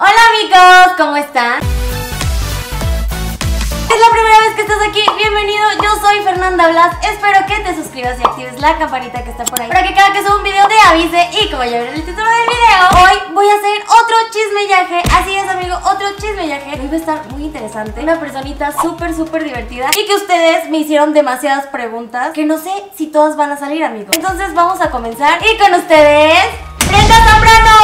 Hola amigos, ¿cómo están? Es la primera vez que estás aquí, bienvenido, yo soy Fernanda Blas. Espero que te suscribas y actives la campanita que está por ahí Para que cada que suba un video te avise y como ya vieron el título del video Hoy voy a hacer otro chismellaje, así es amigo, otro chismellaje. Hoy va a estar muy interesante, una personita súper súper divertida Y que ustedes me hicieron demasiadas preguntas Que no sé si todas van a salir amigos Entonces vamos a comenzar y con ustedes... ¡Brenda Zambrano!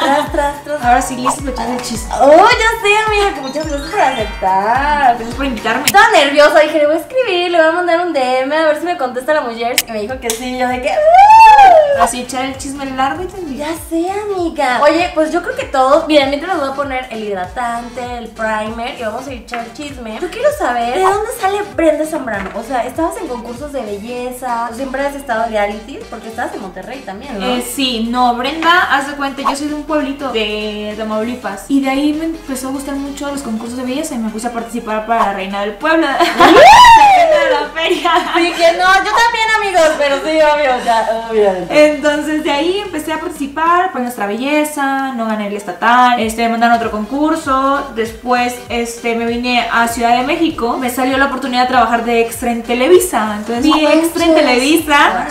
Tras, tras, tras. Ahora sí, listo echar el chiste. Oh, ya sé, amiga, que muchas gracias por aceptar. Gracias por invitarme. Estaba nerviosa, dije, le voy a escribir, le voy a mandar un DM a ver si me contesta la mujer. Y me dijo que sí, yo de que. ¡ah! Así echar el chisme largo y tendido. Ya sé, amiga. Oye, pues yo creo que todos. Miren, mientras les voy a poner el hidratante, el primer y vamos a echar el chisme. Yo quiero saber de dónde sale Brenda Zambrano. O sea, ¿estabas en concursos de belleza? ¿O siempre has estado en reality? Porque estabas en Monterrey también, ¿no? Eh, sí, no, Brenda, haz de cuenta, yo soy de un pueblito de Tamaulipas. Y de ahí me empezó a gustar mucho los concursos de belleza y me puse a participar para la reina del pueblo. de la feria. Sí, que no, yo también, amigos, pero sí, obvio, ya, obvio. Entonces de ahí empecé a participar por nuestra belleza, no gané el estatal, este, me mandaron otro concurso, después este, me vine a Ciudad de México, me salió la oportunidad de trabajar de extra en Televisa, entonces vi extra en. Televisa,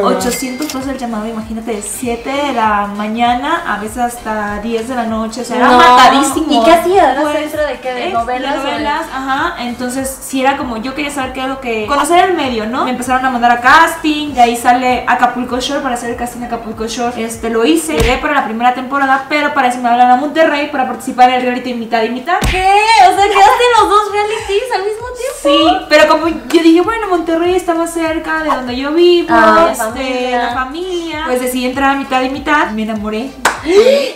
Wow. 800 pesos el llamado, imagínate, de 7 de la mañana a veces hasta 10 de la noche, o sea, era matadísimo. ¿Y qué hacías? ¿Eras Pues, extra de qué? ¿De ex- novelas o de- novelas, ajá, entonces si era como, yo quería saber qué era lo que, conocer el medio, ¿no? Me empezaron a mandar a casting, de ahí sale Acapulco Shore, para hacer el casting de Acapulco Shore, este, lo hice, llegué para la primera temporada, pero para eso me hablaron a Monterrey para participar en el reality mitad y mitad. ¿Qué? O sea, quedaste los dos realities al mismo tiempo. Sí, pero como yo dije, bueno, Monterrey está más cerca de donde yo vivo, Ah, este, familia. la familia, pues decidí entrar a mitad y mitad, me enamoré.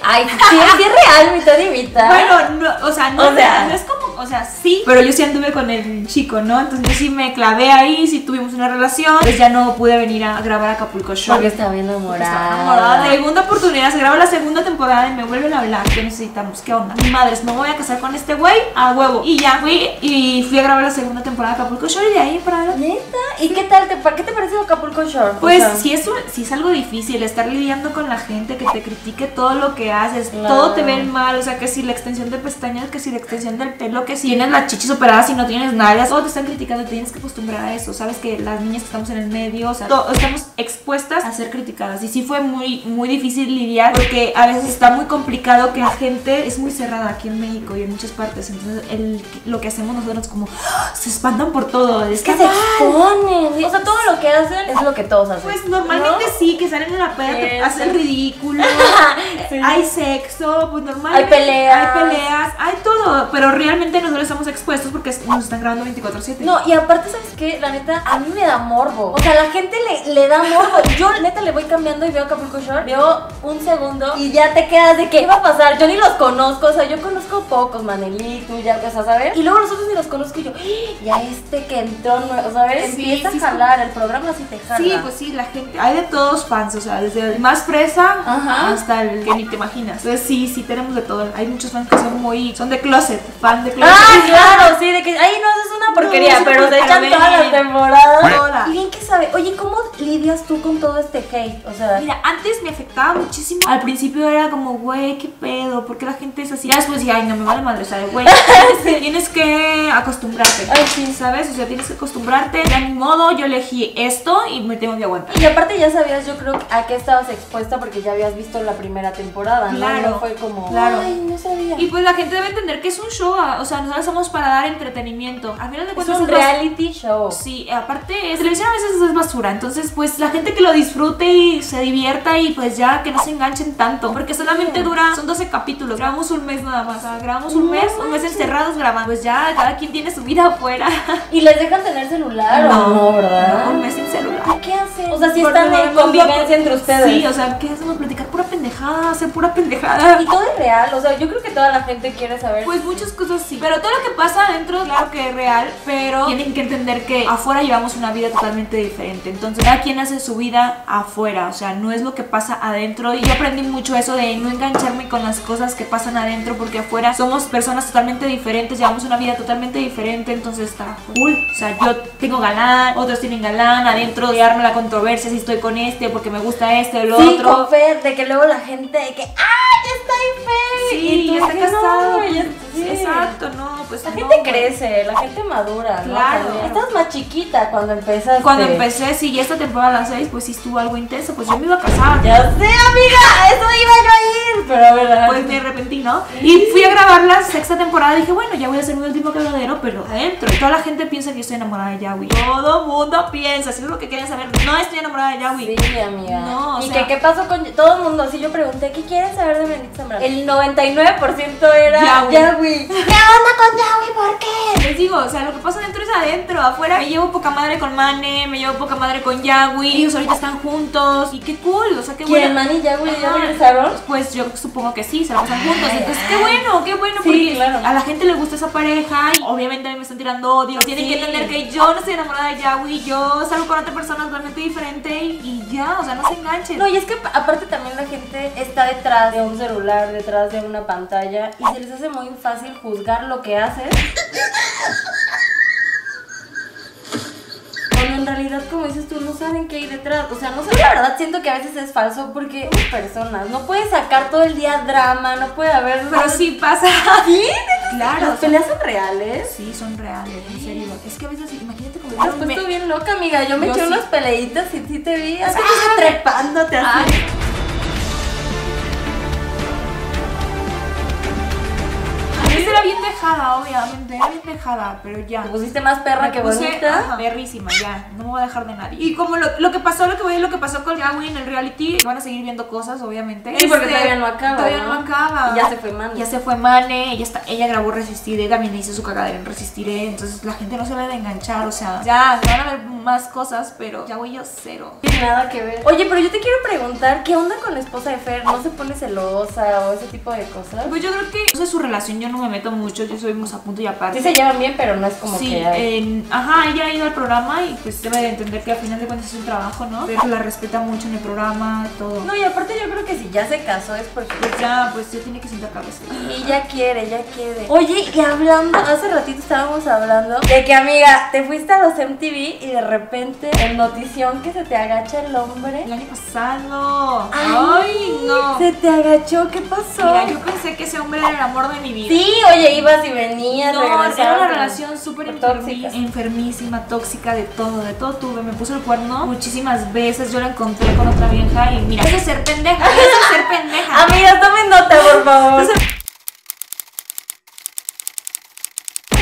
Ay, sí, sí es real, mitad y mitad. Bueno, no, o sea, no, O sea. no es como, o sea, sí, pero yo sí anduve con el chico, ¿no? Entonces yo sí me clavé ahí, sí tuvimos una relación, pues ya no pude venir a grabar Acapulco Shore. Porque estaba enamorada. estaba enamorada. Segunda oportunidad, se graba la segunda temporada y me vuelven a hablar. ¿Qué necesitamos? ¿Qué onda? Mi madre, me voy a casar con este güey a huevo. Y ya fui y fui a grabar la segunda temporada de Acapulco Shore y de ahí para adelante. ¿Neta? ¿Y qué tal? Te, ¿Qué te pareció Acapulco Shore? O Pues sea, sí es, un- sí es algo difícil estar lidiando con la gente que te critique todo lo que haces, Claro. todo te ven mal, o sea que si la extensión de pestañas, que si la extensión del pelo, que si tienes las chichis operadas y no tienes nalgas, todo te están criticando, te tienes que acostumbrar a eso, sabes que las niñas que estamos en el medio, o sea, estamos expuestas a ser criticadas y sí fue muy, muy difícil lidiar porque a veces está muy complicado que la gente es muy cerrada aquí en México y en muchas partes, entonces el, lo que hacemos nosotros como ¡ah! se espantan por todo, Es que se exponen. O sea, todo lo que hacen es lo que todos hacen. Pues normalmente ¿No? sí, que salen en la peda, hacen ridículo, Sí. hay sexo, pues normal. Hay peleas. Hay peleas, hay todo, pero realmente nosotros estamos expuestos porque nos están grabando 24/7. No, y aparte, ¿sabes qué? La neta, a mí me da morbo. O sea, la gente le, le da morbo. Yo, neta, le voy cambiando y veo Acapulco Shore, veo un segundo y ya te quedas de que, ¿qué va a pasar? Yo ni los conozco, o sea, yo conozco pocos, Manelito, ya, o sea, ¿sabes? Y luego los otros ni los conozco y yo, ¡Ah! ya este que entró, nuevo", ¿sabes? Sí, Empieza sí, a jalar, el programa sí te jala. Sí, pues sí, la gente, hay de todos fans, o sea, desde el más fresa Ajá. hasta el que ni te imaginas. Entonces sí, sí tenemos de todo. Hay muchos fans que son muy, son de closet, fan de closet. Ah, claro, sí, de que, ay, no, eso es una porquería, No, pero se echan todas las temporadas. Y bien que sabe, oye, ¿cómo lidias tú con todo este hate? O sea, Mira, antes me afectaba muchísimo. Al principio era como, güey, qué pedo, ¿por qué la gente es así? Ya después dije, ay, no me vale madre, o sea, güey, tienes que acostumbrarte. Ay, sí. ¿Sabes? O sea, tienes que acostumbrarte. Ya ni modo, yo elegí esto y me tengo que aguantar. Y aparte ya sabías, yo creo, a qué estabas expuesta porque ya habías visto la primera temporada, ¿no? Claro, No fue como, claro. ay, no sabía. Y pues la gente debe entender que es un show, o sea, nosotros somos para dar entretenimiento. Al final de es cuentas un es bas- reality show. Sí, aparte, es- televisión a veces es basura. Entonces, pues la gente que lo disfrute y se divierta y pues ya que no se enganchen tanto. Porque solamente dura, son 12 capítulos. Grabamos un mes nada más. O sea, grabamos un No mes, un mes encerrados grabando. Pues ya, cada quien tiene su vida afuera. ¿Y les dejan tener celular o no, verdad? No, un mes sin celular. ¿Qué hacen? O sea, si Porque están en no- convivencia entre ustedes. Sí, o sea, ¿qué hacemos? Platicar pura pendejada, pura pendejada. Y todo es real, o sea, yo creo que toda la gente quiere saber. Pues muchas cosas sí. Pero todo lo que pasa adentro, claro que es real. Pero tienen que entender que afuera llevamos una vida totalmente diferente. Entonces, cada quien hace su vida afuera. O sea, no es lo que pasa adentro. Y yo aprendí mucho eso de no engancharme con las cosas que pasan adentro. Porque afuera somos personas totalmente diferentes. Llevamos una vida totalmente diferente. Entonces está cool. O sea, yo tengo galán, otros tienen galán. Adentro odiármela con controversia si estoy con este, porque me gusta este o lo Sí, otro. con Fer, de que luego la gente de que ¡ay, ya está Fer! Sí, Y tú ya está no, casado. ya- pues, sí. Exacto, no, pues La no, gente güey. crece, la gente madura, ¿no? Claro. También. Estabas más chiquita cuando empezaste. Cuando empecé, sí, y esta temporada a las 6, pues sí estuvo algo intenso, pues yo me iba a casar. Ya sé, amiga, eso iba yo a ir. Pero a ver, Pues me arrepentí, ¿no? Y fui a grabar la sexta temporada y dije, bueno, ya voy a hacer mi último cagadero, pero adentro. Toda la gente piensa que yo estoy enamorada de Yawi. Todo mundo piensa, si es lo que quieren saber, no estoy enamorada de Yawi. Sí, amiga. No, o y sea- que qué pasó con todo el mundo. Así yo pregunté, ¿qué quieren saber de Benito Zambrano? El 99% era. Yawi. ¿Qué onda con Yawi? ¿Por qué? Les digo, o sea, lo que pasa adentro es adentro. Afuera me llevo poca madre con Mane, me llevo poca madre con Yawi. Ellos ahorita están juntos. Y qué cool, o sea, qué ¿Quién, bueno. Man y Yawi ya regresaron? Pues yo supongo que sí, se la pasan juntos. Entonces, qué bueno, qué bueno, Sí, porque claro. a la gente le gusta esa pareja. Y obviamente a mí me están tirando odio. Tienen Sí. que entender que yo no estoy enamorada de Yawi. Yo salgo con otra persona totalmente diferente. Y ya, o sea, no se enganchen. No, y es que aparte también la gente está detrás de un celular, detrás de una pantalla y se les hace muy fácil juzgar lo que haces. En realidad, como dices tú, no saben qué hay detrás. O sea, no sé, la verdad siento que a veces es falso porque somos personas. No puedes sacar todo el día drama, no puede haber... Pero sí pasa. ¿Sí? Claro. ¿Las peleas son reales? Sí, son reales, en serio. Es que a veces, imagínate como Te has me- puesto bien loca, amiga. Yo me Yo eché sí. unas peleitas y sí te vi. Así Ah. trepándote así. Ay. Era bien dejada, obviamente, era bien dejada, pero ya. Te pusiste más perra Me que puse, bonita. ajá, perrísima, ya, no me voy a dejar de nadie. Y como lo, lo que pasó, lo que voy a lo que pasó con Yawi en el reality, van a seguir viendo cosas, obviamente. Sí, porque todavía no acaba, Todavía ¿no? no, acaba. Y ya se fue Mane. Ya se fue Mane, ella, está, ella grabó Resistiré, también hizo su cagadera en Resistiré, entonces la gente no se va a enganchar, o sea, ya, van a ver más cosas, pero Yawi yo cero. Nada que ver. Oye, pero yo te quiero preguntar, ¿qué onda con la esposa de Fer? ¿No se pone celosa o ese tipo de cosas? Pues yo creo que, o sea, su relación yo no me meto mucho, yo soy a punto y aparte. Sí se llevan bien, pero no es como Sí, que... ajá, ella ha ido al programa y pues debe de entender que al final de cuentas es un trabajo, ¿no? Pero la respeta mucho en el programa, todo. No, y aparte yo creo que si ya se casó es porque... Pues ya, pues ya tiene que sentar cabeza. Y ya quiere, ya quiere. Oye, y hablando, hace ratito estábamos hablando de que, amiga, te fuiste a los MTV y de repente en notición que se te agacha el hombre. El año pasado. Ay, no. Se te agachó, ¿qué pasó? Mira, yo pensé que ese hombre era el amor de mi vida. Sí, oye, ibas y venías, No, era una relación súper enfermi- enfermísima, tóxica, de todo, de todo tuve. Me puso el cuerno muchísimas veces. Yo la encontré con otra vieja y mira, eso es ser pendeja, eso es ser pendeja. Amiga, tomen nota, por favor.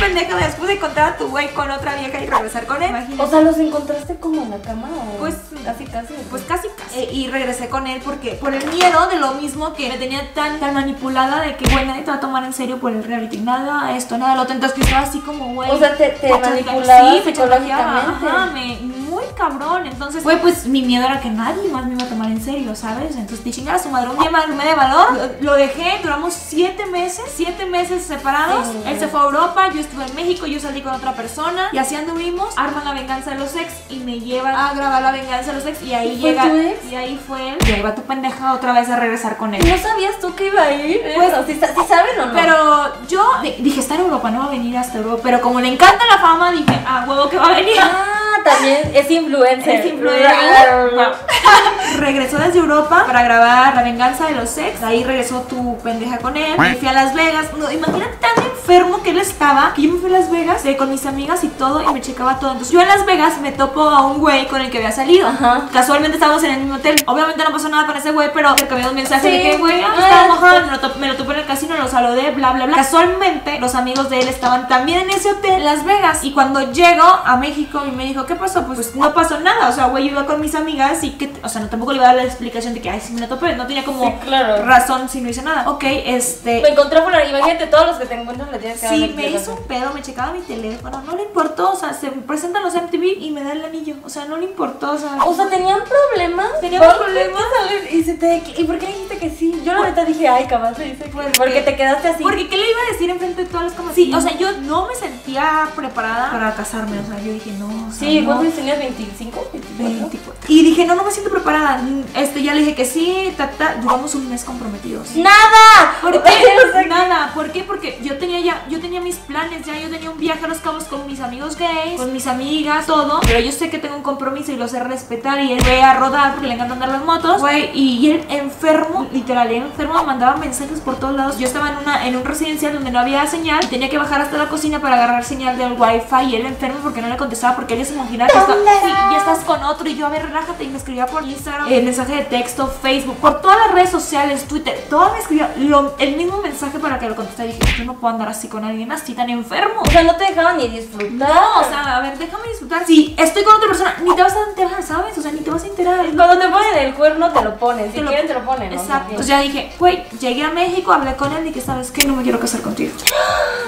Pendeja después de encontrar a tu güey con otra vieja y regresar con él. Imagínate. O sea, ¿los encontraste como en la cama o...? Pues, casi, casi. Pues casi casi. Eh, y regresé con él porque por el miedo de lo mismo que me tenía tan, tan manipulada de que, güey, nadie te va a tomar en serio por el reality. Nada, esto, nada, lo otro. Entonces que estaba así como, güey. O sea, te- te manipulaba sí, psicológicamente. Ajá, me, muy cabrón. Entonces, güey, pues mi miedo era que nadie más me iba a tomar en serio, ¿sabes? Entonces, te chingara su madre. Un día me de valor. Lo, lo dejé, duramos siete meses, siete meses separados. Sí. Él se fue a Europa, yo estuve en México, yo salí con otra persona. Y así anduvimos. Arman la venganza de los ex y me llevan a grabar la venganza de los ex. Y ahí ¿Y llega. tu ex? Y ahí fue él. Y ahí va tu pendeja otra vez a regresar con él. ¿No sabías tú que iba a ir? Pues- Pues, ¿sí, sí saben o no? Pero yo di- dije, está en Europa, no va a venir hasta Europa. Pero como le encanta la fama, dije, ah, huevo que va a venir. Ah, también es influencer. Es influencer. Claro. regresó desde Europa para grabar La venganza de los ex. Ahí regresó tu pendeja con él. Me fui a Las Vegas. No, imagínate tan enfermo que él estaba. Que yo me fui a Las Vegas eh, con mis amigas y todo. Y me checaba todo. Entonces yo en Las Vegas me topo a un güey con el que había salido. Ajá. Casualmente estábamos en el mismo hotel. Obviamente no pasó nada con ese güey, pero intercambiamos un mensaje Sí. de que, güey, ah, me lo, me lo topé en el casino, lo saludé, bla, bla, bla. Casualmente, los amigos de él estaban también en ese hotel en Las Vegas. Y cuando llego a México y me dijo, ¿qué pasó? Pues, pues, no pasó nada. O sea, güey, yo iba con mis amigas y que, o sea, no, tampoco le iba a dar la explicación de que, ay, sí me lo topé. No tenía como Sí, claro. razón si no hice nada. Ok, este. Me encontré por ahí. Imagínate, todos los que te encuentras le tienes que dar Sí, me hizo un pedo, me checaba mi teléfono, no le importó, o sea, se presentan los MTV y me da el anillo, o sea, no le importó, o sea, O sea, ¿tenían problemas? Teníamos ¿Por qué problemas. ¿Y, se te... ¿Y por qué dijiste que sí? Yo la neta dije, ay, capaz se dice que... Porque- Porque te quedaste así. Porque ¿qué le iba a decir enfrente de todas las cámaras? Sí, o sea, yo no me sentía preparada para casarme, o sea, yo dije, no, o sea, Sí, no. ¿cuántos años tenías? ¿25? ¿24? 24. Y dije, no, no me siento preparada. Este, ya le dije que sí, ta, ta. Duramos un mes comprometidos. ¡Nada! ¿Por O qué? sea, Nada, ¿por qué? Porque yo tenía ya, yo tenía mis planes, ya yo tenía un viaje a los cabos con mis amigos gays, con mis amigas, todo, pero yo sé que tengo un compromiso y lo sé respetar y él fue a rodar porque le encanta andar las motos, güey, y él enfermo, literal, él enfermo me mandaba mensajes por todos lados. Yo estaba en una en un residencial donde no había señal tenía que bajar hasta la cocina para agarrar señal del wifi y él enfermo porque no le contestaba porque él se imaginaba que está, ¿Dónde sí, ya estás con otro y yo a ver, relájate y me escribía por Instagram, eh, mensaje de texto, Facebook, por todas las redes sociales, Twitter, todo me escribía lo- el mismo mensaje para que lo contestara y dije, yo no puedo andar así con alguien así tan enfermo. O sea, no te dejaban ni disfrutar. No, o sea, a ver, déjame disfrutar. Si estoy con otra persona, ni te vas a enterar, ¿sabes? O sea, ni te vas a enterar. Cuando te ponen el cuerno, te lo ponen. Si Te lo- quieren, te lo ponen. ¿no? Exacto. Entonces ya dije, güey, llegué a México, hablé con él y que sabes que no me quiero casar contigo.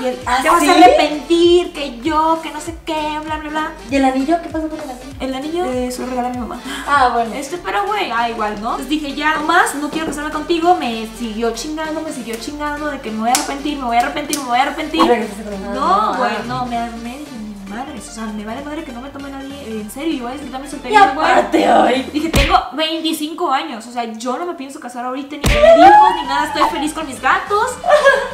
Y él, ¿Ah, te vas sí? a arrepentir, que yo, que no sé qué, bla, bla, bla. ¿Y el anillo? ¿Qué pasó con el anillo? El anillo eh, se lo regaló a mi mamá. Ah, bueno. Este, pero güey, ah, igual, ¿no? Entonces dije, ya más, no quiero casarme contigo. Me siguió chingando, me siguió chingando de que me voy a arrepentir, me voy a arrepentir, me voy a arrepentir. ¿Y regresaste con el No, anillo? güey, Ah. no, me armé, dije, mi madre, o sea, me vale madre que no me tome nadie en serio. Y voy a disfrutar mi Y aparte hoy. Dije, tengo 25 años, o sea, yo no me pienso casar ahorita, ni tener hijos, ni nada, estoy feliz con mis gatos.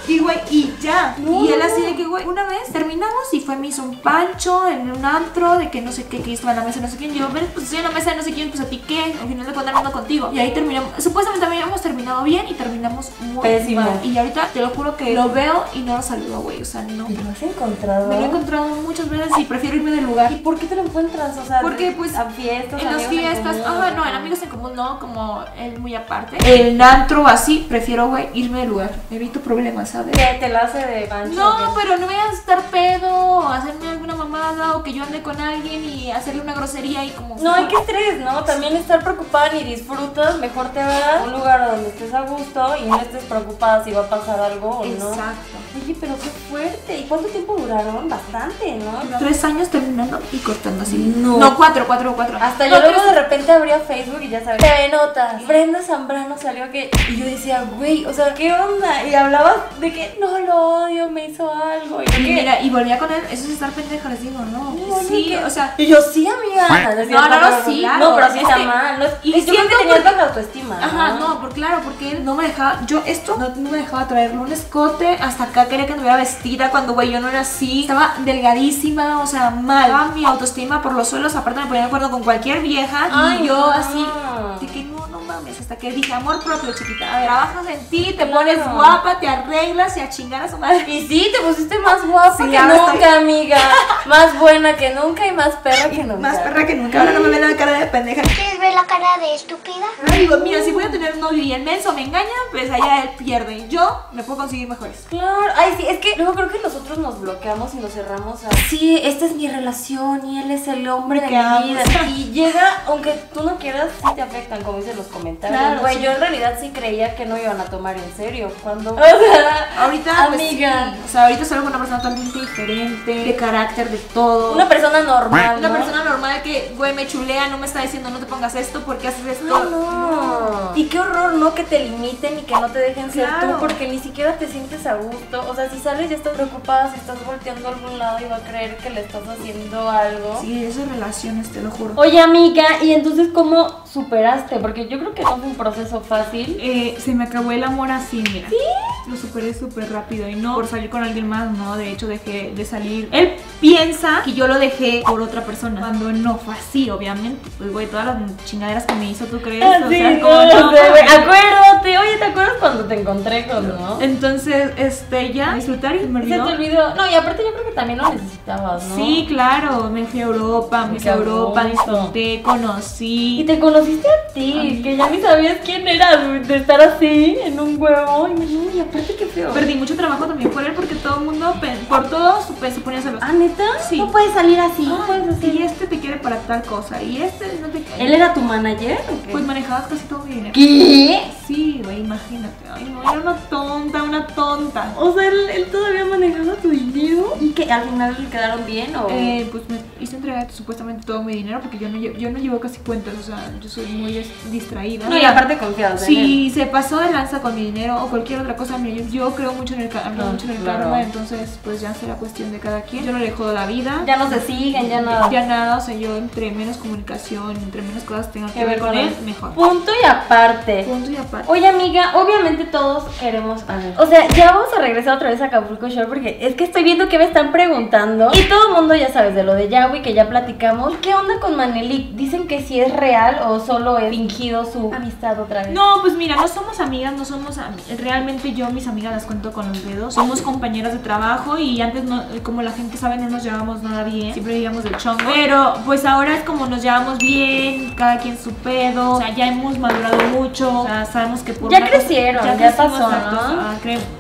Y, güey, y ya. No. Y él así de que, güey, una vez terminamos y fue, me hizo un pancho en un antro, de que no sé qué, que estaba en la mesa no sé quién. Yo, ven, pues estoy en la mesa de no sé quién, pues a ti qué, al final de cuentas ando contigo. Y ahí terminamos, supuestamente habíamos terminado bien y terminamos muy Pésimo. mal. Y ahorita te lo juro que lo veo y no lo saludo, güey, o sea, no. ¿Y lo has encontrado? Me lo he encontrado muchas veces y prefiero irme del lugar. ¿Y por qué te lo encuentras? O sea, Porque, pues, a fiestas, En las fiestas, común, ajá, no, ¿o en amigos en común no, como él muy aparte. En antro así, prefiero, güey, irme del lugar. Evito problemas, ¿sabes? ¿Qué te la hace de pancho? No, pero no voy a estar pedo, o hacerme o que yo ande con alguien y hacerle una grosería y como... No, hay que estrés, ¿no? También estar preocupada ni disfrutas, mejor te vas a un lugar donde estés a gusto y no estés preocupada si va a pasar algo o no. Exacto. Oye, pero qué fuerte. ¿Y cuánto tiempo duraron? Bastante, ¿no? Tres años terminando y cortando así. No. No, cuatro, cuatro, cuatro. Hasta No, yo luego de repente abría Facebook y ya sabes. TV Notas. Brenda Zambrano salió que. Y yo decía, güey, o sea, ¿qué onda? Y hablabas de que no lo odio, me hizo algo. Y, Y mira, y volvía con él, eso es estar pendeja, les digo, no. Sí, que- o sea, Y yo, sí, amiga. No, no, sí. No, pero sí Es está mal. Y yo creo que tenía baja autoestima. Ajá, no, por claro, porque él no me dejaba, yo esto no, no me dejaba traerle un escote, hasta acá quería que anduviera vestida cuando güey yo no era así, estaba delgadísima, o sea, mal, Estaba mi autoestima por los suelos, aparte me ponía de acuerdo con cualquier vieja Ay, y yo no. así, mames, hasta que dije, amor propio, chiquita, a ver, trabajas en ti, te Claro. pones guapa, te arreglas y a chingar a su madre. Y sí, te pusiste más guapa Sí, que nunca, estoy- amiga. Más buena que nunca y más perra que nunca. Más perra que nunca, ahora no me ve la cara de pendeja. ¿Quieres ver la cara de estúpida? Ahora digo, mira, si voy a tener un novio y el menso me engaña, pues allá él pierde. Yo me puedo conseguir mejores. Claro, ay sí, es que luego creo que nosotros nos bloqueamos y nos cerramos a sí, esta es mi relación y él es el hombre de Que mi vida. Y llega, aunque tú no quieras, sí te afectan, como dicen los comentarios. Claro, Güey, sí. yo en realidad sí creía que no iban a tomar en serio. Cuando. O sea, Ahorita, pues, amiga. sí. O sea, ahorita salgo con una persona totalmente diferente, de carácter, de todo. Una persona normal. Una persona normal que, güey, me chulea, no me está diciendo no te pongas esto porque haces esto. No. Y qué horror, ¿no? Que te limiten y que no te dejen ser tú porque ni siquiera te sientes a gusto. O sea, si sales y estás preocupada, si estás volteando a algún lado y va a creer que le estás haciendo algo. Sí, esas relaciones, te lo juro. Oye, amiga, ¿y entonces cómo superaste? Porque yo creo que no fue un proceso fácil. Eh, se me acabó el amor así, mira. Lo superé súper rápido y no por salir con alguien más, no. De hecho, dejé de salir. Él piensa que yo lo dejé por otra persona. Cuando no fue así, obviamente. Pues, güey, todas las chingaderas que me hizo, ¿tú crees? Ah, sí, no, como, sé, güey. Acuérdate, oye, ¿te acuerdas cuando te encontré con, no? Entonces, este, ya, disfrutar y me Se te olvidó. olvidó. No, y aparte yo creo que también lo necesitabas, ¿no? Sí, claro, me fui a Europa, me fui a Europa, disfruté, conocí. Y te conociste a ti, que ya ni sabías quién eras, de estar así, en un huevo. Y, no, y aparte qué feo. Perdí mucho trabajo también por él porque todo el mundo, por todo, se ponía celoso. ¿Ah, neta? Sí. No puedes salir así. No puedes hacer. y este te quiere para tal cosa, y este no te ¿Él era tu manager o qué? Pues manejabas casi todo mi ¿Qué? Sí, güey, imagínate. Ay, no, era una tonta, una tonta. O sea, él, él todavía manejaba tu dinero. ¿Y que al final quedaron bien o...? Eh, pues me- hice entrega de supuestamente todo mi dinero porque yo no, yo no llevo casi cuentas, o sea, yo soy muy distraída. No, y aparte él. Si se pasó de lanza con mi dinero o cualquier otra cosa, mira, yo, yo creo mucho en el, karma, mucho en el claro. karma, entonces pues ya será cuestión de cada quien. Yo no le jodo la vida. Ya no se siguen, ya nada. Ya nada, o sea, yo entre menos comunicación, entre menos cosas tenga que ver con él, mejor. Punto y aparte. Punto y aparte. Oye amiga, obviamente todos queremos a ver. O sea, ya vamos a regresar otra vez a Acapulco Shore porque es que estoy viendo que me están preguntando y todo el mundo ya sabes de lo de Yahweh que ya platicamos. ¿Qué onda con Manelik? Dicen que si es real o solo es fingido su amistad otra vez. No, pues mira, no somos amigas, no somos ami- realmente yo mis amigas las cuento con los dedos. Somos compañeras de trabajo y antes no, como la gente sabe no nos llevamos nada bien, siempre vivíamos del chongo. Pero pues ahora es como nos llevamos bien, cada quien su pedo, o sea, ya hemos madurado mucho, o sea, sabemos que por Ya cosa- crecieron, ya crecimos, pasó,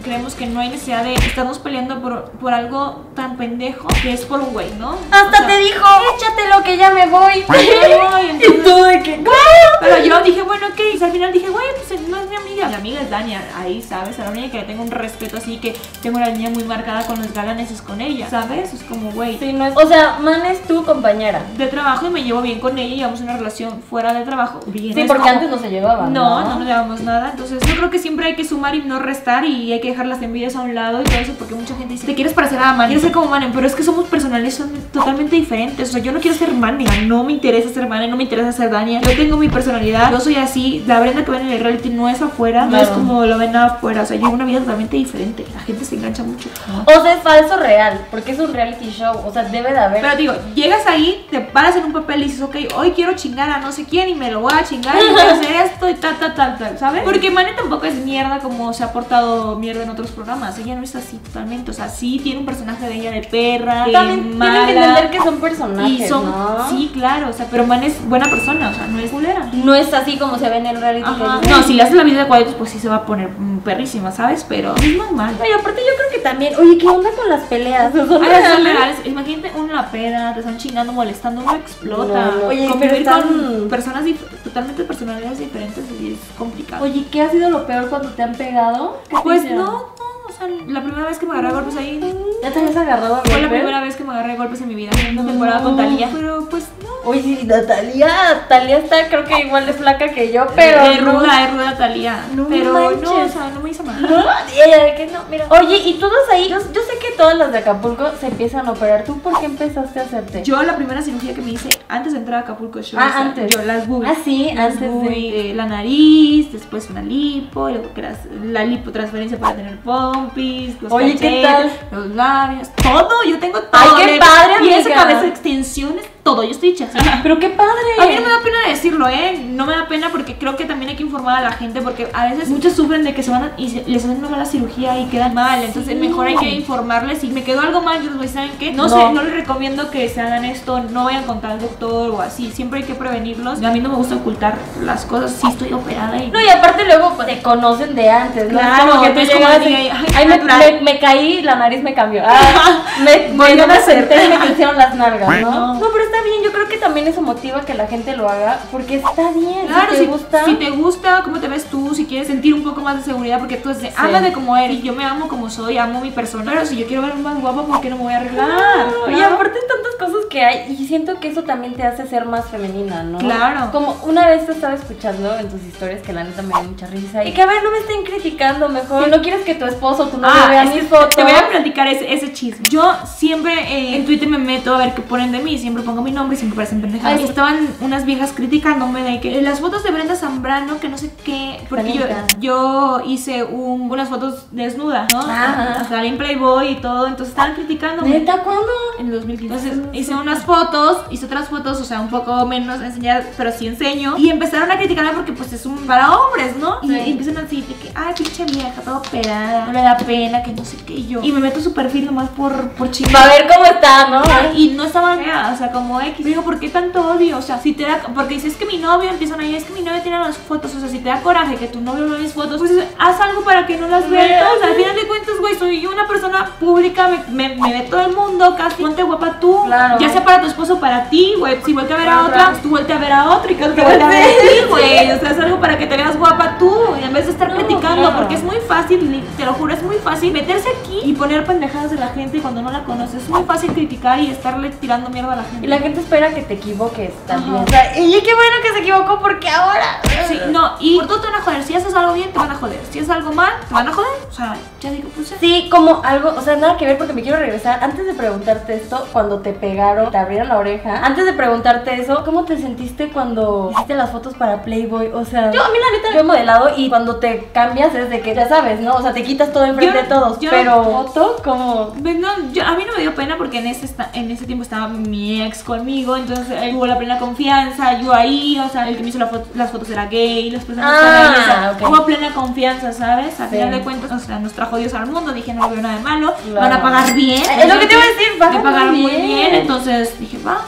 creemos que no hay necesidad de estarnos peleando por, por algo tan pendejo que es por un güey, ¿no? Hasta O sea, te dijo, échatelo que ya me voy. y tú de que, pero yo dije, bueno, ok, y al final dije, güey, pues no es mi amiga. Mi amiga es Dania, ahí, ¿sabes? A la única que le tengo un respeto así que tengo una línea muy marcada con los galanes es con ella, ¿sabes? Es como, güey, Sí, no es- O sea, Man es tu compañera. de trabajo y me llevo bien con ella, llevamos una relación fuera de trabajo bien. Sí, porque como- antes no se llevaban. No, No, no nos llevamos nada. Entonces, yo creo que siempre hay que sumar y no restar y hay que dejar las envidias a un lado y todo eso porque mucha gente dice, te quieres parecer a Manen, quieres ser como Manen, pero es que somos personales, son totalmente diferentes. O sea, yo no quiero ser Manen, no me interesa ser Manen, no me interesa ser Dania. Yo tengo mi personalidad, yo soy así. La Brenda que ven en el reality no es afuera, no es como lo ven afuera. O sea, yo llevo una vida totalmente diferente. La gente se engancha mucho. O sea, es falso real, porque es un reality show. O sea, debe de haber. Pero digo, llegas ahí, te paras en un papel y dices, ok, hoy quiero chingar a no sé quién y me lo voy a chingar y voy a hacer esto y tal, tal, tal, tal, ¿sabes? Porque Mane tampoco es mierda como se ha portado mierda en otros programas. Ella no es así totalmente. O sea, sí tiene un personaje de ella de perra, de También mala. tienen que entender que son personajes, y son, ¿no? sí, claro, o sea, pero Mane es buena persona, o sea, no es culera. No es así como se ve en el reality. Ajá. No, si le haces la vida de cuadritos, pues sí se va a poner perrísima, ¿sabes? Pero es normal. Oye, aparte yo creo que también, oye, ¿qué onda con las peleas? ¿Son Ay, son reales? legales. Imagínate la peda, te están chingando, molestando, uno explota. No, no. Oye, Convivir pero están- con personas totalmente personalidades diferentes y es complicado. Oye, ¿qué ha sido lo peor cuando te han pegado? ¿Qué te pues no, o sea, la primera vez que me agarré a golpes ahí ¿Ya te habías agarrado a fue la golpes? primera vez que me agarré a golpes en mi vida. Una temporada con Talía. Pero pues no. Oye, sí, Natalia, Talia está creo que igual de flaca que yo, pero es no. ruda, es ruda Talía. No pero manches. no, o sea, no me hizo nada. ¿No? De que no, mira. Oye, y todos ahí, yo, yo sé que todas las de Acapulco se empiezan a operar. ¿Tú por qué empezaste a hacerte? Yo la primera cirugía que me hice antes de entrar a Acapulco Show, Ah, o sea, antes. yo las boobies. Ah, sí, Las antes de- eh, la nariz, después una lipo, y luego que las- la lipotransferencia para tener pompis, los Oye, ¿qué cachetes, los labios, todo, yo tengo todo. Ay, qué padre, amiga. cabeza, extensiones, todo, yo estoy hecha. Pero qué padre. A mí no me da pena decirlo, ¿eh? No me da pena porque creo que también hay que informar a la gente porque a veces muchos sufren de que se van a, y se- les hacen una mala cirugía y quedan mal. Entonces Sí. mejor hay que informarles. Si me quedó algo mal, yo les voy a decir, ¿saben qué? No, No. sé, no les recomiendo que se hagan esto, no vayan a contar al doctor o así. Siempre hay que prevenirlos. A mí no me gusta ocultar las cosas. Sí estoy operada y... No, y aparte luego pues, te conocen de antes, ¿no? Claro, como que no tú como y, ay, ay, me, me- me caí, la nariz me cambió. Ah, me, Voy me, a me hacer. senté y me crecieron las nalgas, ¿no? No. No, pero está bien, yo creo que también eso motiva que la gente lo haga, porque está bien, Claro, si te gusta. si te gusta cómo te ves tú, si quieres sentir un poco más de seguridad, porque tú dices, ámate como eres, yo me amo como soy, amo mi persona, pero si yo quiero verme más guapa, ¿por qué no me voy a arreglar? Claro, Y aparte tantas cosas que hay y siento que eso también te hace ser más femenina, ¿no? Claro. Como una vez te estaba escuchando en tus historias que la neta me dio mucha risa y que a ver, no me estén criticando mejor. Si no quieres que tu esposo o tu novio Ah, vea mis fotos. Te voy a platicar ese, ese chisme. Yo siempre eh, en Twitter me meto a ver qué ponen de mí, siempre pongo mi nombre y siempre parecen pendejadas. Ay, estaban unas viejas criticándome de que las fotos de Brenda Zambrano, que no sé qué, porque yo, yo hice un- unas fotos desnuda, ¿no? Ajá. Salí en Playboy y todo, entonces estaban criticándome. ¿Neta cuándo? En el 2015. Entonces hice unas fotos, hice otras fotos, o sea, un poco menos enseñar, pero sí enseño. Y empezaron a criticarme porque pues es un para hombres, ¿no? Y, Sí. y empiezan a decir de que, ay, pinche vieja, toda operada, no le da pena, que no sé qué y yo. Y me meto su perfil nomás por, por chingar. Va a ver cómo está, ¿no? Y no estaba fea, o sea, como X. Digo, ¿por qué tanto odio? O sea, si te da, porque dices que mi novio empiezan ahí, es que mi novio tiene las fotos, o sea, si te da coraje que tu novio mis fotos, pues haz algo para que no las veas. O sea, al final de cuentas, güey, soy una persona pública, me, me, me ve todo el mundo, casi. Ponte guapa tú. Claro. Ya sea para tu esposo o para ti, güey. Si vuelve a ver a otra, pues tú vuelve a ver a otra y que vuelve a ver a ti, güey. O sea, es algo para que te veas guapa tú, y en vez de estar No, criticando, claro. porque es muy fácil, te lo juro, es muy fácil meterse aquí y poner pendejadas de la gente cuando no la conoces. Es muy fácil criticar y estarle tirando mierda a la gente. Y la gente espera que te equivoques también. Ajá. O sea, y qué bueno que se equivocó porque ahora. Sí, no, y por todo te van a joder. Si haces algo bien, te van a joder. Si haces algo mal, te van a joder. O sea, ya digo, pues. Sí, como algo, o sea, nada que ver porque me quiero regresar. Antes de preguntarte esto, cuando te pegaron, te abrieron la oreja, antes de preguntarte eso, ¿cómo te sentiste cuando hiciste las fotos para Playboy? O sea, yo a mí la neta, yo he modelado y cuando te cambias es de que ya sabes, ¿no? O sea, te quitas todo enfrente Yo- de todos. yo- pero foto, como. No, yo- a mí no me dio pena porque en ese, en ese tiempo estaba mi ex conmigo, entonces él hubo la plena confianza, yo ahí, o sea, el que me hizo la foto- las fotos era gay, las personas Ah, o sea, hubo plena confianza, ¿sabes? Al Sí. final de cuentas, o sea, nos trajo Dios al mundo, dije, no veo nada de malo, Claro. van a pagar bien. Es lo que te iba a decir, me pagan pagaron muy bien, entonces dije, va,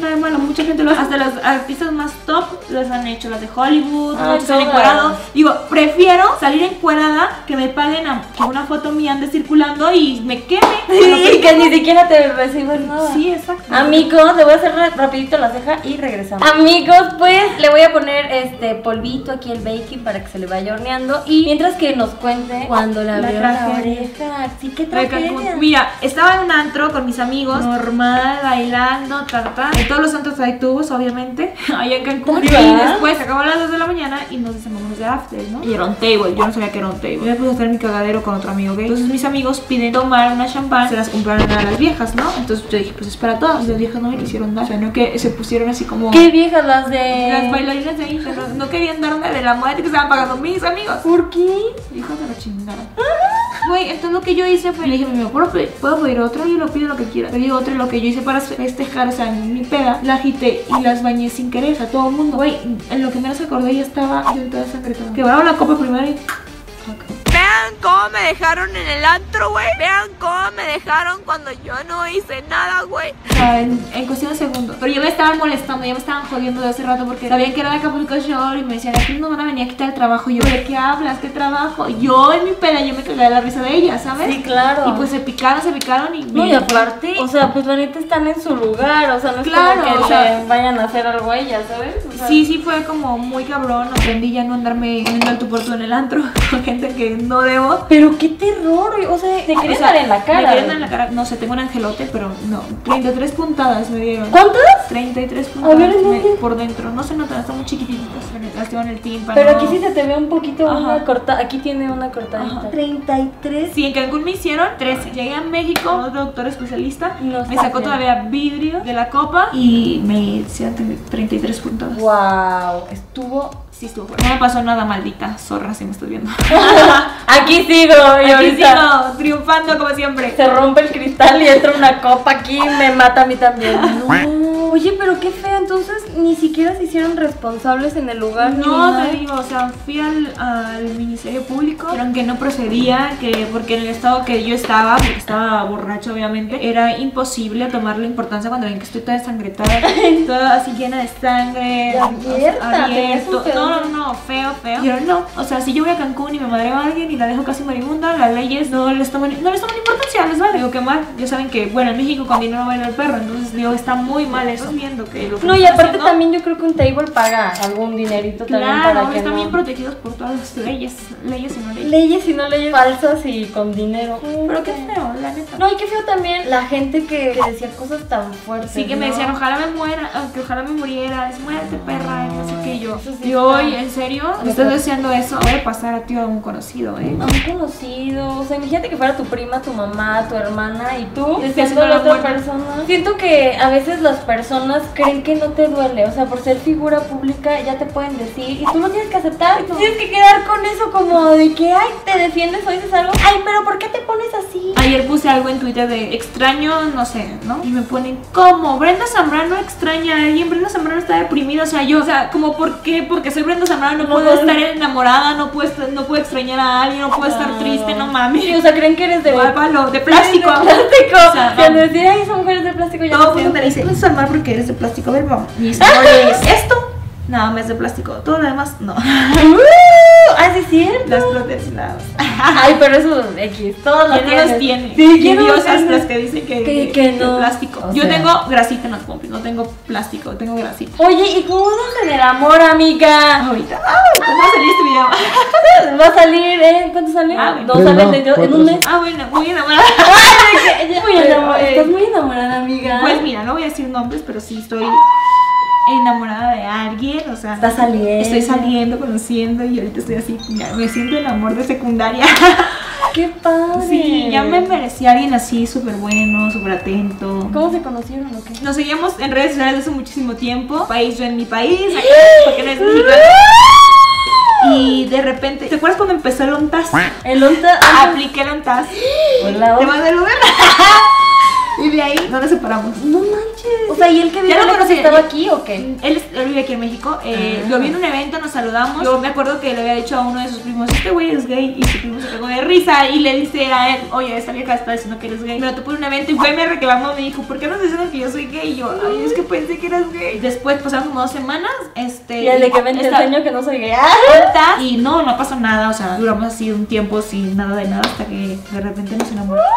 tiene nada de malo, mucha gente lo hace, hasta las artistas más top las han hecho, las de Hollywood, Ah, se han todas. encuadrado, Digo, prefiero salir encuerada que me paguen a que una foto mía ande circulando y me queme. Sí, que ni siquiera te reciben nada. Sí, exacto. Amigos, le voy a hacer ra- rapidito la ceja y regresamos. Amigos, pues le voy a poner este polvito aquí el baking para que se le vaya horneando y mientras que nos cuente cuando La la, tragedia. oreja. Sí, qué tragedia. Mira, estaba en un antro con mis amigos, normal, bailando, ta, ta, ta. En todos los antros hay tubos, obviamente, allá en Cancún. Y después se acabó a las 2 de la mañana y nos decimos de after, ¿no? Y era un table, yo no sabía que era un table. Yo me puse a hacer mi cagadero con otro amigo gay. Entonces mis amigos piden tomar una champán, se las compraron a las viejas, ¿no? Entonces yo dije, pues es para todas. Las viejas no me quisieron dar. O sea, no que se pusieron así como. Qué viejas las de. Las bailarinas de sea, no, no querían darme de la muerte que estaban pagando mis amigos. ¿Por qué? Hijo de la chingada. Güey, entonces lo que yo hice fue, le dije a mi amigo, ¿puedo pedir, ¿puedo pedir otro? Y lo pido lo que quiera. Pedí otro y lo que yo hice para festejar, o sea, en mi peda, la agité y las bañé sin querer, sea, todo el mundo. Güey, en lo que menos acordé ya estaba yo toda sangretada. Quebraron la copa primero y... Vean cómo me dejaron en el antro, güey. Vean cómo me dejaron cuando yo no hice nada, güey. O sea, en, en cuestión de segundos. Pero ya me estaban molestando, ya me estaban jodiendo de hace rato porque sabían que era de Acapulco Shore y me decían, aquí nos van a venir a quitar el trabajo. Y yo, ¿de qué hablas? ¿Qué trabajo? Yo en mi peda, yo me cagué de la risa de ellas, ¿sabes? Sí, claro. Y pues se picaron, se picaron y... No, y aparte, o sea, pues la neta están en su lugar, o sea, no es Claro, como que o sea- vayan a hacer algo a ellas, ¿sabes? O sea, Sí, sí fue como muy cabrón. Aprendí ya no andarme poniendo al tu por en el antro con gente que no debo. Pero qué terror, o sea, te querían O sea, dar en la cara. Me querían dar en la cara. No sé, tengo un angelote, pero no. 33 puntadas me dieron. ¿Cuántas? 33 A puntadas ver, ¿en me- por dentro. No se notan, están muy chiquititas. Me lastiman el tímpano. Pero aquí sí se te ve un poquito Ajá. una corta, aquí tiene una cortadita. Ajá. 33. Sí, en Cancún me hicieron 13. Llegué a México, otro doctor especialista. No me sacó todavía vidrio de la copa y me hicieron 33 puntadas. Wow, estuvo. Sí, estuvo fuerte. No me pasó nada, maldita zorra, si me estás viendo. aquí sigo, y Aquí ahorita sigo, triunfando como siempre. se rompe el cristal y entra una copa aquí y me mata a mí también. No. Oye, pero qué feo, entonces ni siquiera se hicieron responsables en el lugar. No, te digo, o sea, fui al, al Ministerio Público, dijeron que no procedía, que porque en el estado que yo estaba, porque estaba borracho obviamente, era imposible tomarle importancia cuando ven que estoy toda ensangretada, toda así llena de sangre, abierta, abierto. No, no, no, feo, feo. Dijeron, no, o sea, si yo voy a Cancún y me madreo a alguien y la dejo casi moribunda, las leyes no les toman, no les toman importancia, les vale. Digo, qué mal, ya saben que, bueno, en México con dinero baila el perro, entonces digo, está muy mal eso. Viendo que lo que No, y aparte haciendo- también yo creo que un table paga algún dinerito también Claro, para que están no... bien protegidos por todas las leyes, leyes y no leyes. Leyes y no leyes falsas y con dinero. Pero qué feo, la neta. No, y qué feo también la gente que, que decía cosas tan fuertes. Sí que me decían, ojalá me muera, que ojalá me muriera, es muerte perra, no sé qué yo. Y hoy, ¿en serio? ¿Me estás deseando eso? Puede pasar a ti a un conocido, ¿eh? A un conocido, o sea, imagínate que fuera tu prima, tu mamá, tu hermana y tú deseando a la la otra buena. persona. Siento que a veces las personas creen que no te duele. O sea, por ser figura pública ya te pueden decir y tú lo tienes que aceptar. Tienes que quedar con eso como de que, ay, te defiendes o dices algo. Ay, pero ¿por qué te pones así? Ayer puse algo en Twitter de extraño, no sé, ¿no? Y me ponen, ¿cómo? Brenda Zambrano extraña a alguien, Brenda Zambrano está deprimida, o sea, yo, o sea, como, ¿por qué? Porque soy Brenda Zambrano, no, No, puedo no, estar no. enamorada, no puedo, estar- no puedo extrañar a alguien, no puedo estar triste, no mames. Sí, o sea, creen que eres de de plástico. De plástico. O sea, Cuando no. decían, ay, son mujeres de plástico, ya Todo no mundo sé. te dice, no es mal porque eres de plástico, a ver, vamos. Y dice, "Oye, es esto, nada más de plástico, todo lo demás, no. Ah, sí, es cierto. Las más. Ay, pero eso X, todos lo ¿Quién no los tiene? Sí, ¿Quién ¿quién no los diosas las que dicen que, Que- que no. plástico. O Yo sea. tengo grasita en las pompis, no tengo plástico, tengo grasita. Oye, ¿y cómo andas en el amor, amiga? Ahorita, ¡ay! ¿Cómo va a salir este video? Va a salir, ¿eh? ¿Cuánto sale? Ah, bueno. Dos Pues salen de- en un mes. Ah, bueno, muy enamorada. Ay, de que- muy enamorada. Estás muy enamorada, amiga. Pues mira, no voy a decir nombres, pero sí estoy enamorada de alguien, o sea, Está saliendo. estoy saliendo, conociendo y ahorita estoy así, ya me siento en amor de secundaria. Qué padre. Sí, ya me merecí a alguien así, súper bueno, súper atento. ¿Cómo se conocieron o qué? Nos seguíamos en redes sociales hace muchísimo tiempo. País yo en mi país, acá, porque no es mexicano. Y de repente, ¿te acuerdas cuando empezó el ONTAS? El onta. Apliqué el ONTAS. Hola, Te mandé el Uber. Y de ahí no nos separamos. No manches. O sea, ¿y él que vive Ya lo conocí. estaba aquí o qué? Él, él vive aquí en México. eh. Lo vi en un evento, nos saludamos. Yo me acuerdo que le había dicho a uno de sus primos: Este güey es gay. Y su primo se cagó de risa. Y le dice a él: Oye, esta vieja está diciendo que eres gay. Me lo topó en un evento y fue y me reclamó. Me dijo: ¿Por qué no estás diciendo que yo soy gay? Y yo: Ay, es que pensé que eras gay. Después pasaron como dos semanas. Este. Y el de que esta- enseño que no soy gay. ¡Ah! Y no, no pasó nada. O sea, duramos así un tiempo sin nada de nada hasta que de repente nos enamoramos.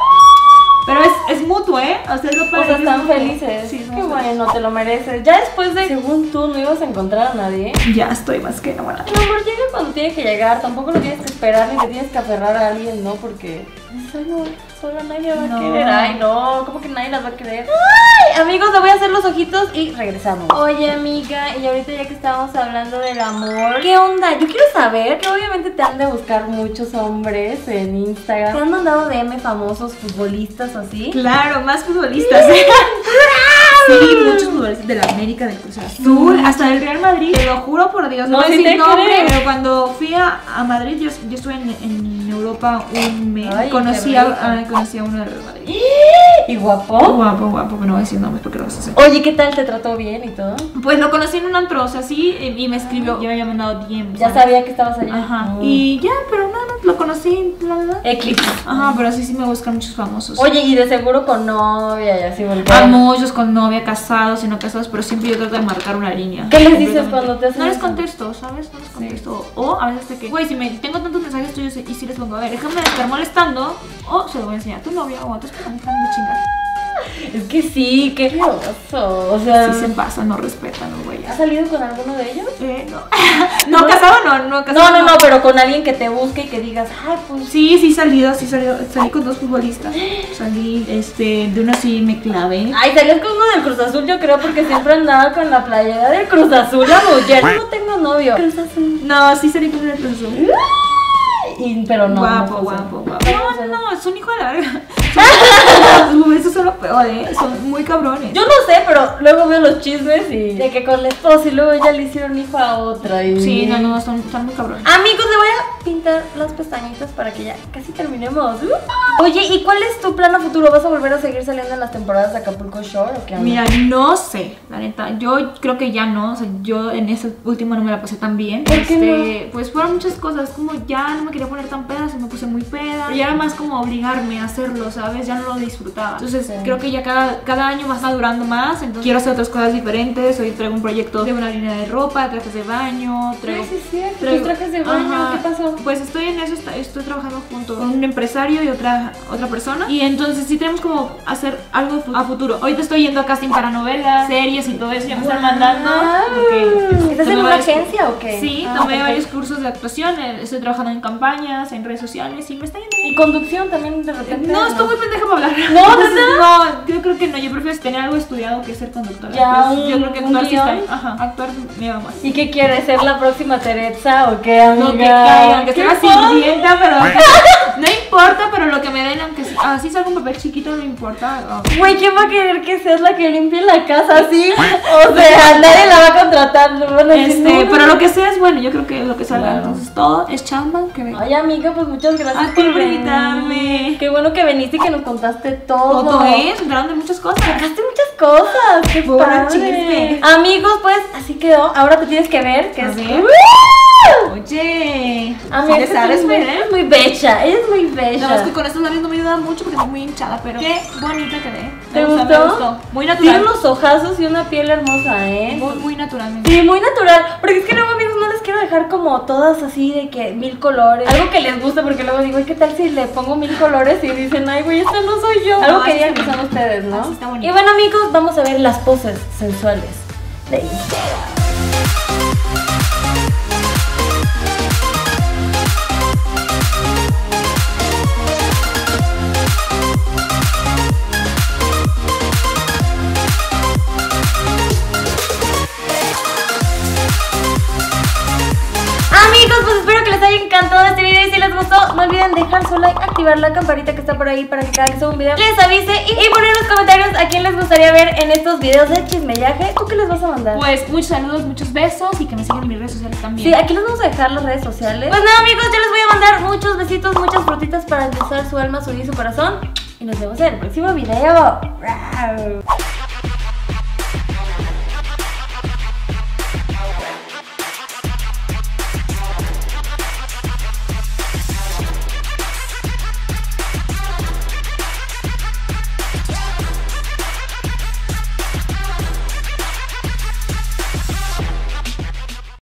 Pero es, es mutuo, ¿eh? O sea, es lo O padre sea, que es están felices. Sí, Qué bueno, te lo mereces. Ya después de, según tú, no ibas a encontrar a nadie. Ya estoy más que enamorada. El amor llega cuando tiene que llegar, tampoco lo tienes que esperar ni te tienes que aferrar a alguien, ¿no? Porque dices, ay, no, solo nadie va No. a querer. Ay, no, ¿cómo que nadie las va a querer? Ay, amigos, le voy a hacer los ojitos y regresamos. Oye, amiga, y ahorita ya que estábamos hablando del amor, ¿qué onda? Yo quiero saber que obviamente te han de buscar muchos hombres en Instagram. ¿Te han mandado DM famosos futbolistas o así? Claro, más futbolistas. ¿eh? Sí, muchos futbolistas de la América, del Cruz Azul, hasta del Real Madrid. Te lo juro por Dios. No, No, sí decir nombre, pero cuando fui a, a Madrid, yo, yo estuve en, en Europa un mes. Ay, conocí, a, ah, conocí a uno del Real Madrid. ¿Y guapo? Guapo, guapo, pero no voy a decir nombres porque lo vas a hacer. Oye, ¿qué tal? ¿Te trató bien y todo? Pues lo conocí en un antro, o sea, sí, y y me escribió. Yo me había mandado DM. Ya sabía que estabas allá. Ajá. Mm. Y ya, pero no, no, lo conocí, la verdad. Eclipse. Ajá, pero sí, sí me buscan muchos famosos. Oye, y de seguro con novia y así volver. A muchos con novia, casados y no casados, pero siempre yo trato de marcar una línea. ¿Qué les dices cuando te hacen No les contesto, ¿sabes? No les contesto. O a veces de que, güey, si me tengo tantos mensajes tuyos y si les pongo, a ver, déjame de estar molestando, o se lo voy a enseñar a tu novia o a tu esposa, me están de chingar. Es que sí, qué oso. O sea, Si se pasa, no respetan, no güey. ¿has salido con alguno de ellos? Eh, no. no, casado no, no, casado No, no, no, pero con alguien que te busque y que digas, ay, pues. Sí, sí salido, sí salido, salí con dos futbolistas. Salí, este, de uno sí me clavé. Ay, salías con uno del Cruz Azul, yo creo, porque siempre andaba con la playera del Cruz Azul, la mujer. No tengo novio. Cruz Azul. No, sí salí con el Cruz Azul. Y- pero no. guapo, no guapo, guapo. No, no, no, es un hijo de la Son- Esos son lo peor, ¿eh? Son muy cabrones. Yo no sé, pero luego veo los chismes y de que con la esposa y luego ya le hicieron hijo a otra. Y... Sí, no, no, son, son muy cabrones. Amigos, le voy a pintar las pestañitas para que ya casi terminemos. Uh. Oye, ¿y cuál es tu plan a futuro? ¿Vas a volver a seguir saliendo en las temporadas de Acapulco Shore o qué onda? Mira, no sé, la neta. Yo creo que ya no. O sea, yo en ese último no me la pasé tan bien. ¿Por qué Este, Pues fueron muchas cosas. Como ya no me quería poner tan peda, se me puse muy peda. Y era más como obligarme a hacerlo, ¿sabes? Ya no lo Entonces, Sí. creo que ya cada, cada año va madurando más. Entonces, quiero hacer otras cosas diferentes. Hoy traigo un proyecto de una línea de ropa, trajes de baño. Traigo, sí, es cierto. traigo- trajes de baño, Ajá. ¿qué pasó? Pues estoy en eso, estoy trabajando junto con un empresario y otra, otra persona. Y entonces sí tenemos como hacer algo a futuro. Ahorita estoy yendo a casting para novelas, series y todo eso. Ya me están mandando. ¿Estás tomé en una agencia o qué? Sí, Ah, tomé varios cursos de actuación. eh, Estoy trabajando en campañas, en redes sociales y me está yendo bien. ¿Y conducción también de repente? No, estoy muy pendeja para hablar. No, No, yo creo que no. Yo prefiero tener algo estudiado que ser conductora. Ya, Pues, yo un- creo que un actuar sí está guion. Ajá, actuar me va más. ¿Y qué quieres? ¿Ser la próxima Teresa o qué, amiga? Lo que caiga, aunque ¿Qué sea sirvienta, pero no importa, pero lo que me den, aunque sea. Así salga un bebé chiquito, no importa. ah. Güey, ¿quién va a querer que seas la que limpie la casa así? O sea, nadie la va a contratar. no Este, "No, pero lo que sea es bueno, yo creo que lo que salga. Claro. Entonces todo es chamba que venga. Ay, amiga, pues muchas gracias A ti por invitarme. Qué bueno que viniste y que nos contaste todo. Todo es, entraron de muchas cosas. Contaste muchas cosas. Qué padre. chisme. Amigos, pues así quedó. Ahora te tienes que ver que A es. Oye, Amiga, ¿sí le tú sabes, eres muy, ¿eh? bella. Ella es muy bella. No, es que con estos labios no me ayuda mucho porque estoy muy hinchada, pero qué bonita quedé. ¿Te Me gustó? Me gustó. Muy Tiene natural. unos ojazos y una piel hermosa, ¿eh? Muy, muy naturalmente. Sí, muy natural. Porque es que luego, amigos, no les quiero dejar como todas así de que mil colores. Algo que les guste, porque luego digo, "Ay, ¿qué tal si le pongo mil colores y dicen, ay, güey, esta no soy yo? Algo No, que digan que son ustedes, ¿no? Así está bonito. y bueno, amigos, vamos a ver las poses sensuales de. Like, activar la campanita que está por ahí para que cada que suba un video les avise y, y poner en los comentarios a quién les gustaría ver en estos videos de chismellaje. ¿Tú qué les vas a mandar? Pues muchos saludos, muchos besos y que me sigan en mis redes sociales también. Sí, aquí les vamos a dejar las redes sociales. Pues nada, amigos, yo les voy a mandar muchos besitos, muchas frutitas para endulzar su alma, su vida y su corazón. Y nos vemos en el próximo video.